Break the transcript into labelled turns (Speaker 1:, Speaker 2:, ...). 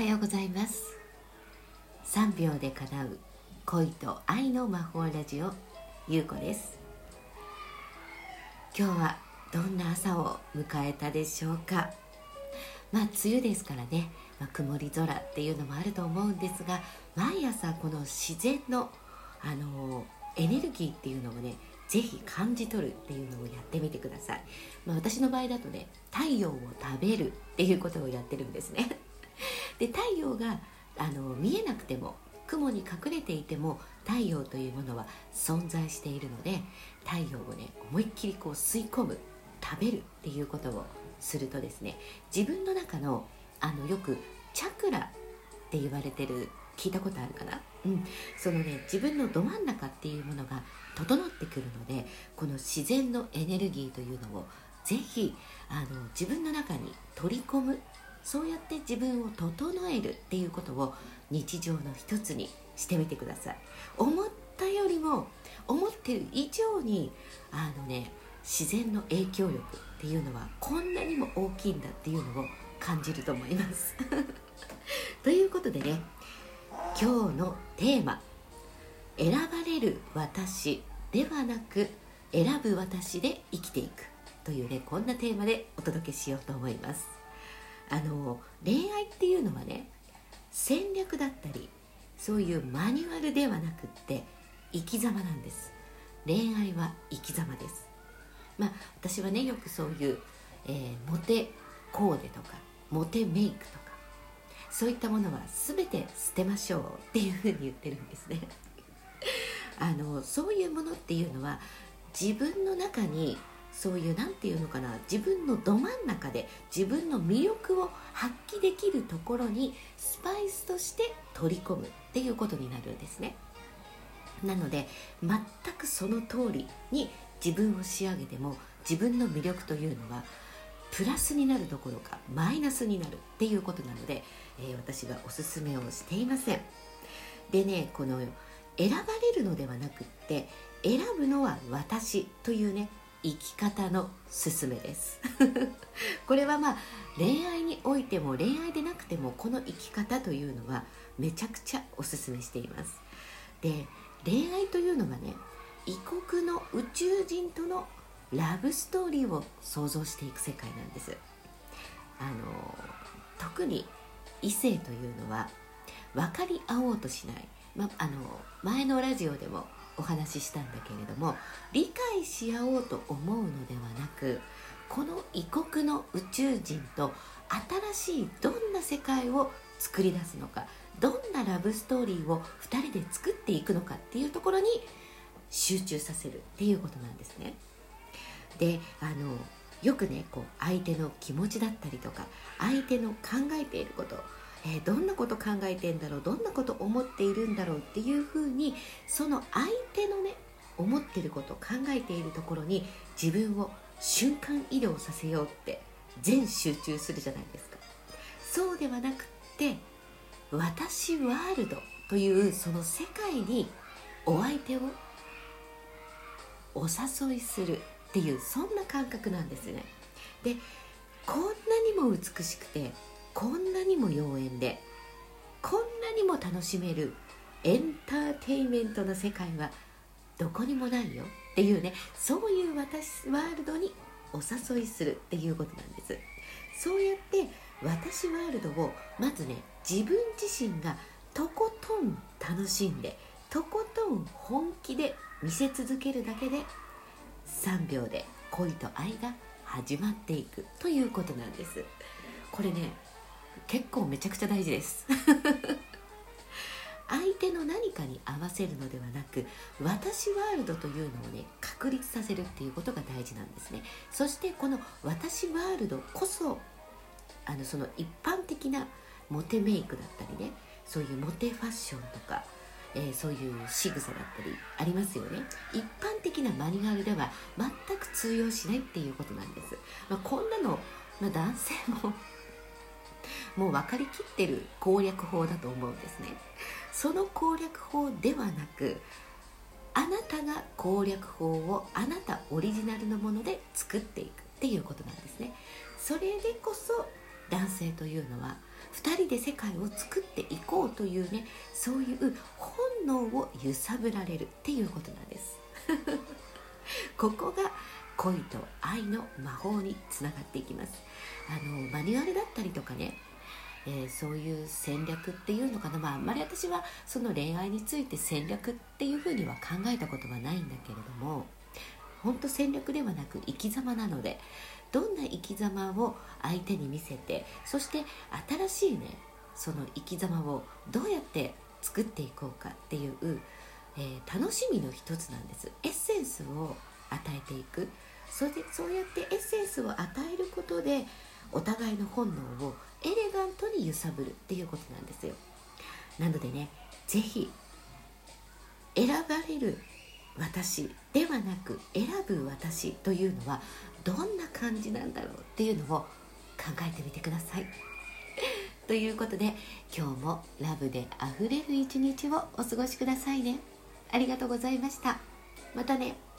Speaker 1: はようございます。3秒で叶う恋と愛の魔法ラジオゆうこです。今日はどんな朝を迎えたでしょうか。まあ梅雨ですからね、まあ、曇り空っていうのもあると思うんですが毎朝この自然のあのエネルギーっていうのをねぜひ感じ取るっていうのをやってみてください、まあ、私の場合だとね太陽を食べるっていうことをやってるんですね。で太陽があの見えなくても雲に隠れていても太陽というものは存在しているので太陽をね思いっきりこう吸い込む食べるっていうことをするとですね自分の中のあのよくチャクラって言われてる聞いたことあるかな、うん、そのね自分のど真ん中っていうものが整ってくるのでこの自然のエネルギーというのをぜひあの自分の中に取り込むそうやって自分を整えるっていうことを日常の一つにしてみてください。思ったよりも思ってる以上にあのね自然の影響力っていうのはこんなにも大きいんだっていうのを感じると思います。ということでね今日のテーマ「選ばれる私ではなく選ぶ私で生きていく」というねこんなテーマでお届けしようと思います。あの恋愛っていうのはね戦略だったりそういうマニュアルではなくって生き様なんです。恋愛は生き様です。まあ私はねよくそういう、えー、モテコーデとかモテメイクとかそういったものは全て捨てましょうっていうふうに言ってるんですね。あのそういうものっていうのは自分の中にそういう何て言うのかな自分のど真ん中で自分の魅力を発揮できるところにスパイスとして取り込むっていうことになるんですね。なので全くその通りに自分を仕上げても自分の魅力というのはプラスになるどころかマイナスになるっていうことなので、えー、私がおすすめをしていません。でねこの選ばれるのではなくって選ぶのは私というね生き方の勧めです。これはまあ恋愛においても恋愛でなくてもこの生き方というのはめちゃくちゃおすすめしています。で恋愛というのはね異国の宇宙人とのラブストーリーを想像していく世界なんです。あの特に異性というのは分かり合おうとしない、ま、あの前のラジオでもお話ししたんだけれども理解し合おうと思うのではなくこの異国の宇宙人と新しいどんな世界を作り出すのかどんなラブストーリーを2人で作っていくのかっていうところに集中させるっていうことなんですね。であのよくねこう相手の気持ちだったりとか相手の考えていることえー、どんなこと考えてんだろうどんなこと思っているんだろうっていうふうにその相手のね思ってること考えているところに自分を瞬間移動させようって全集中するじゃないですか。そうではなくって私ワールドというその世界にお相手をお誘いするっていうそんな感覚なんですね。でこんなにも美しくてこんなにも妖艶でこんなにも楽しめるエンターテインメントの世界はどこにもないよっていうねそういう私ワールドにお誘いするっていうことなんです。そうやって私ワールドをまずね自分自身がとことん楽しんでとことん本気で見せ続けるだけで3秒で恋と愛が始まっていくということなんです。これね結構めちゃくちゃ大事です。相手の何かに合わせるのではなく私ワールドというのをね確立させるっていうことが大事なんですね。そしてこの私ワールドこそあのその一般的なモテメイクだったりねそういうモテファッションとか、えー、そういう仕草だったりありますよね。一般的なマニュアルでは全く通用しないっていうことなんです、まあ、こんなの、まあ、男性ももう分かりきってる攻略法だと思うんですね。その攻略法ではなくあなたが攻略法をあなたオリジナルのもので作っていくっていうことなんですね。それでこそ男性というのは2人で世界を作っていこうというねそういう本能を揺さぶられるっていうことなんです。ここが恋と愛の魔法につながっていきます。あのマニュアルだったりとかねえー、そういう戦略っていうのかな、まあ、あんまり私はその恋愛について戦略っていうふうには考えたことはないんだけれども本当戦略ではなく生き様なのでどんな生き様を相手に見せてそして新しいねその生き様をどうやって作っていこうかっていう、えー、楽しみの一つなんです。エッセンスを与えていく。それでそうやってエッセンスを与えることでお互いの本能をエレガントに揺さぶるっていうことなんですよ。なのでね是非選ばれる私ではなく選ぶ私というのはどんな感じなんだろうっていうのを考えてみてください。ということで今日もラブであふれる一日をお過ごしくださいね。ありがとうございました。またね。